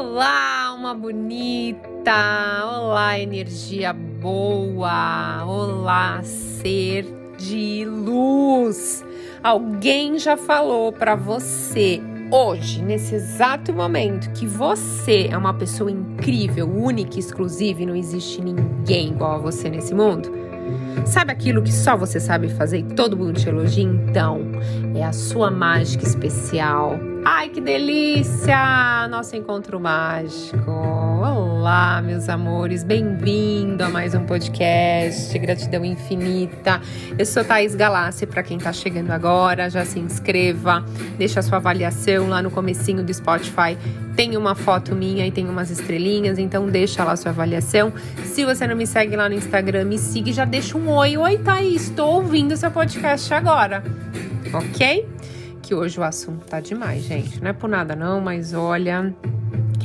Olá, alma bonita! Olá, energia boa! Olá, ser de luz! Alguém já falou para você hoje, nesse exato momento, que você é uma pessoa incrível, única, exclusiva e não existe ninguém igual a você nesse mundo? Sabe aquilo que só você sabe fazer e todo mundo te elogia? Então, é a sua mágica especial Ai, que delícia! Nosso encontro mágico. Olá, meus amores, bem-vindo a mais um podcast Gratidão Infinita. Eu sou Thaís Galassi, para quem tá chegando agora, já se inscreva, deixa a sua avaliação lá no comecinho do Spotify. Tem uma foto minha e tem umas estrelinhas, então deixa lá a sua avaliação. Se você não me segue lá no Instagram, me siga e já deixa um oi. Oi, Thaís, estou ouvindo seu podcast agora. Ok? que hoje o assunto tá demais, gente. Não é por nada não, mas olha,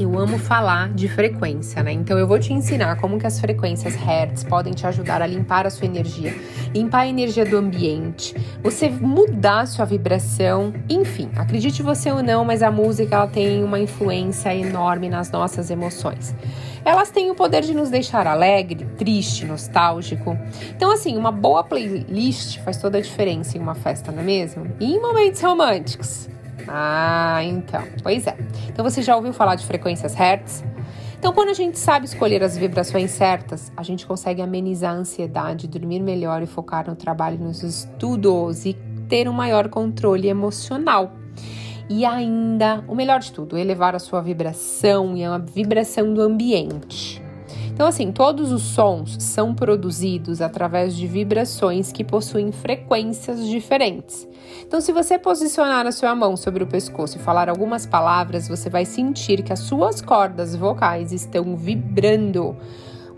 eu amo falar de frequência, né? Então eu vou te ensinar como que as frequências Hertz podem te ajudar a limpar a sua energia, limpar a energia do ambiente, você mudar a sua vibração, enfim, acredite você ou não, mas a música ela tem uma influência enorme nas nossas emoções. Elas têm o poder de nos deixar alegre, triste, nostálgico. Então, assim, uma boa playlist faz toda a diferença em uma festa, não é mesmo? E em momentos românticos. Ah, então. Pois é. Então, você já ouviu falar de frequências Hertz? Então, quando a gente sabe escolher as vibrações certas, a gente consegue amenizar a ansiedade, dormir melhor e focar no trabalho, nos estudos e ter um maior controle emocional. E ainda, o melhor de tudo, elevar a sua vibração e a vibração do ambiente. Então, assim, todos os sons são produzidos através de vibrações que possuem frequências diferentes. Então, se você posicionar a sua mão sobre o pescoço e falar algumas palavras, você vai sentir que as suas cordas vocais estão vibrando.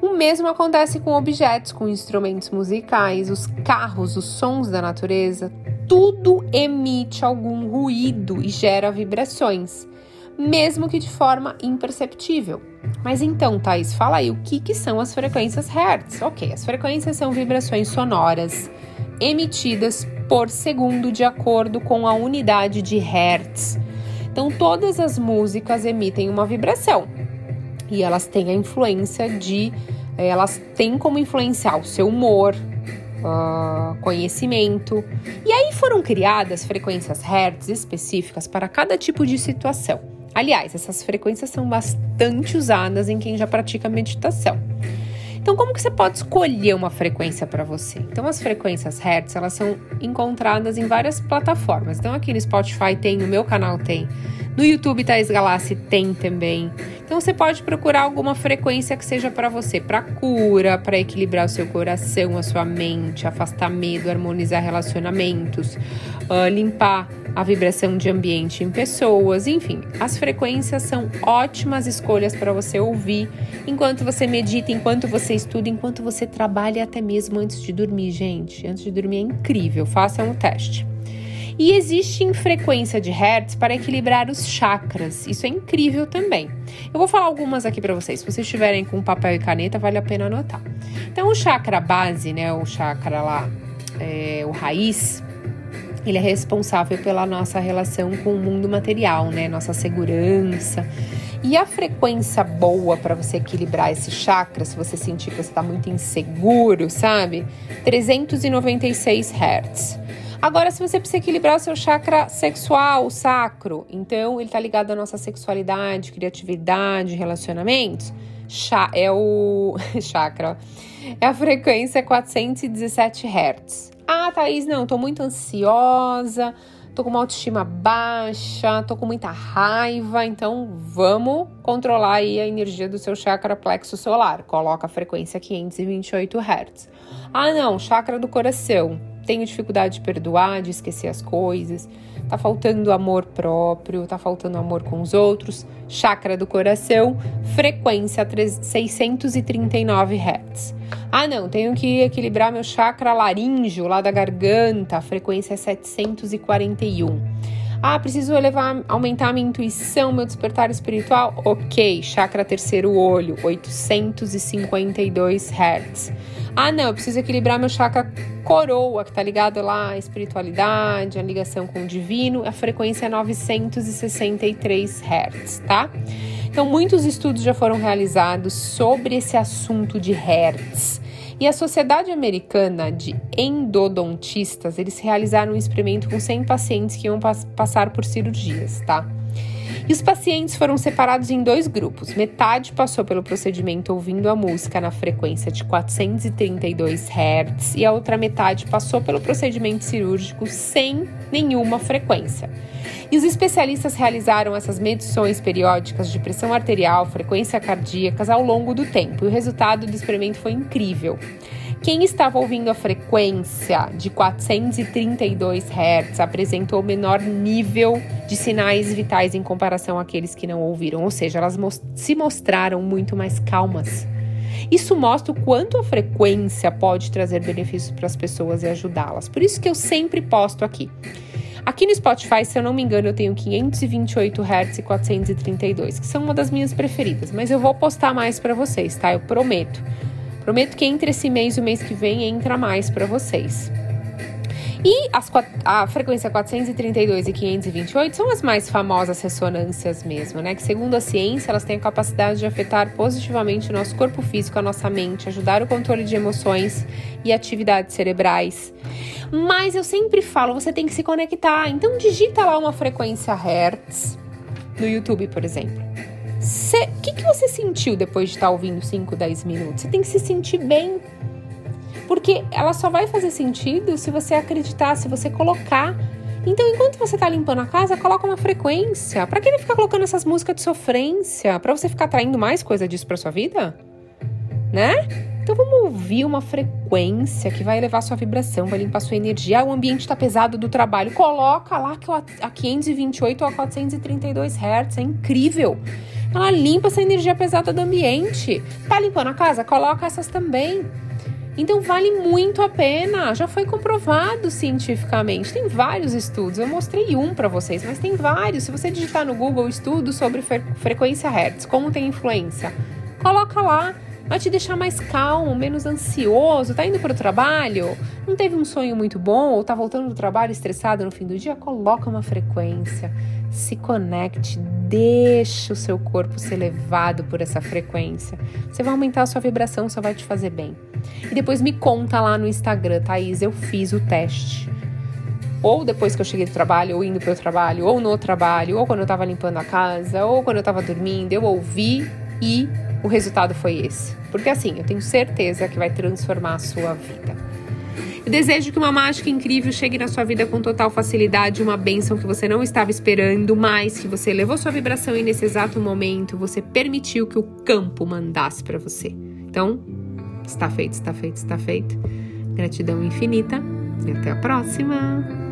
O mesmo acontece com objetos, com instrumentos musicais, os carros, os sons da natureza, tudo emite algum ruído e gera vibrações, mesmo que de forma imperceptível. Mas então, Thais, fala aí o que, que são as frequências Hertz? Ok, as frequências são vibrações sonoras emitidas por segundo de acordo com a unidade de Hertz. Então, todas as músicas emitem uma vibração e elas têm a influência de. Elas têm como influenciar o seu humor, uh, conhecimento. E aí foram criadas frequências Hertz específicas para cada tipo de situação. Aliás, essas frequências são bastante usadas em quem já pratica meditação. Então, como que você pode escolher uma frequência para você? Então, as frequências Hertz, elas são encontradas em várias plataformas. Então, aqui no Spotify tem, no meu canal tem, no YouTube Thais Galassi tem também. Então você pode procurar alguma frequência que seja para você, para cura, para equilibrar o seu coração, a sua mente, afastar medo, harmonizar relacionamentos, uh, limpar a vibração de ambiente em pessoas, enfim, as frequências são ótimas escolhas para você ouvir enquanto você medita, enquanto você estuda, enquanto você trabalha, até mesmo antes de dormir, gente. Antes de dormir é incrível, façam o teste. E existe frequência de hertz para equilibrar os chakras. Isso é incrível também. Eu vou falar algumas aqui para vocês. Se vocês estiverem com papel e caneta, vale a pena anotar. Então, o chakra base, né, o chakra lá, é, o raiz, ele é responsável pela nossa relação com o mundo material, né, nossa segurança. E a frequência boa para você equilibrar esse chakra, se você sentir que você está muito inseguro, sabe? 396 Hz. Agora, se você precisa equilibrar o seu chakra sexual, o sacro, então ele está ligado à nossa sexualidade, criatividade, relacionamentos, é o chakra, é a frequência 417 Hz. Ah, Thaís, não, tô muito ansiosa, tô com uma autoestima baixa, tô com muita raiva, então vamos controlar aí a energia do seu chakra plexo solar. Coloca a frequência 528 Hz. Ah, não, chakra do coração tenho dificuldade de perdoar, de esquecer as coisas, tá faltando amor próprio, tá faltando amor com os outros, chakra do coração, frequência 639 Hz. Ah, não, tenho que equilibrar meu chakra laríngeo, lá da garganta, frequência 741. Ah, preciso elevar, aumentar minha intuição, meu despertar espiritual? Ok, chakra terceiro olho, 852 Hz. Ah, não, eu preciso equilibrar meu chakra coroa, que tá ligado lá à espiritualidade, a ligação com o divino, a frequência é 963 Hz, tá? Então, muitos estudos já foram realizados sobre esse assunto de hertz. E a Sociedade Americana de Endodontistas, eles realizaram um experimento com 100 pacientes que iam passar por cirurgias, tá? E os pacientes foram separados em dois grupos. Metade passou pelo procedimento ouvindo a música na frequência de 432 Hz e a outra metade passou pelo procedimento cirúrgico sem nenhuma frequência. E os especialistas realizaram essas medições periódicas de pressão arterial, frequência cardíaca ao longo do tempo. E o resultado do experimento foi incrível. Quem estava ouvindo a frequência de 432 Hz apresentou menor nível de sinais vitais em comparação àqueles que não ouviram, ou seja, elas se mostraram muito mais calmas. Isso mostra o quanto a frequência pode trazer benefícios para as pessoas e ajudá-las. Por isso que eu sempre posto aqui. Aqui no Spotify, se eu não me engano, eu tenho 528 Hz e 432, que são uma das minhas preferidas, mas eu vou postar mais para vocês, tá? Eu prometo. Prometo que entre esse mês e o mês que vem entra mais para vocês. E as, a frequência 432 e 528 são as mais famosas ressonâncias mesmo, né? Que segundo a ciência, elas têm a capacidade de afetar positivamente o nosso corpo físico, a nossa mente, ajudar o controle de emoções e atividades cerebrais. Mas eu sempre falo, você tem que se conectar. Então digita lá uma frequência Hertz no YouTube, por exemplo. O que, que você sentiu depois de estar ouvindo 5, 10 minutos? Você tem que se sentir bem. Porque ela só vai fazer sentido se você acreditar, se você colocar. Então, enquanto você está limpando a casa, coloca uma frequência. Para que ele ficar colocando essas músicas de sofrência? Para você ficar atraindo mais coisa disso para sua vida? Né? Então vamos ouvir uma frequência que vai elevar sua vibração, vai limpar sua energia. O ambiente está pesado do trabalho. Coloca lá que a 528 ou a 432 Hz. É incrível. Ela limpa essa energia pesada do ambiente. Tá limpando a casa? Coloca essas também. Então vale muito a pena, já foi comprovado cientificamente. Tem vários estudos, eu mostrei um para vocês, mas tem vários. Se você digitar no Google estudo sobre fre frequência Hertz, como tem influência, coloca lá vai te deixar mais calmo, menos ansioso. Tá indo para o trabalho? Não teve um sonho muito bom ou tá voltando do trabalho estressado no fim do dia? Coloca uma frequência, se conecte, deixe o seu corpo ser levado por essa frequência. Você vai aumentar a sua vibração, só vai te fazer bem. E depois me conta lá no Instagram, Thaís, eu fiz o teste ou depois que eu cheguei do trabalho, ou indo para o trabalho, ou no trabalho, ou quando eu estava limpando a casa, ou quando eu estava dormindo, eu ouvi e o resultado foi esse. Porque assim, eu tenho certeza que vai transformar a sua vida. Eu desejo que uma mágica incrível chegue na sua vida com total facilidade, uma bênção que você não estava esperando, mas que você levou sua vibração e nesse exato momento você permitiu que o campo mandasse para você. Então, está feito, está feito, está feito. Gratidão infinita e até a próxima!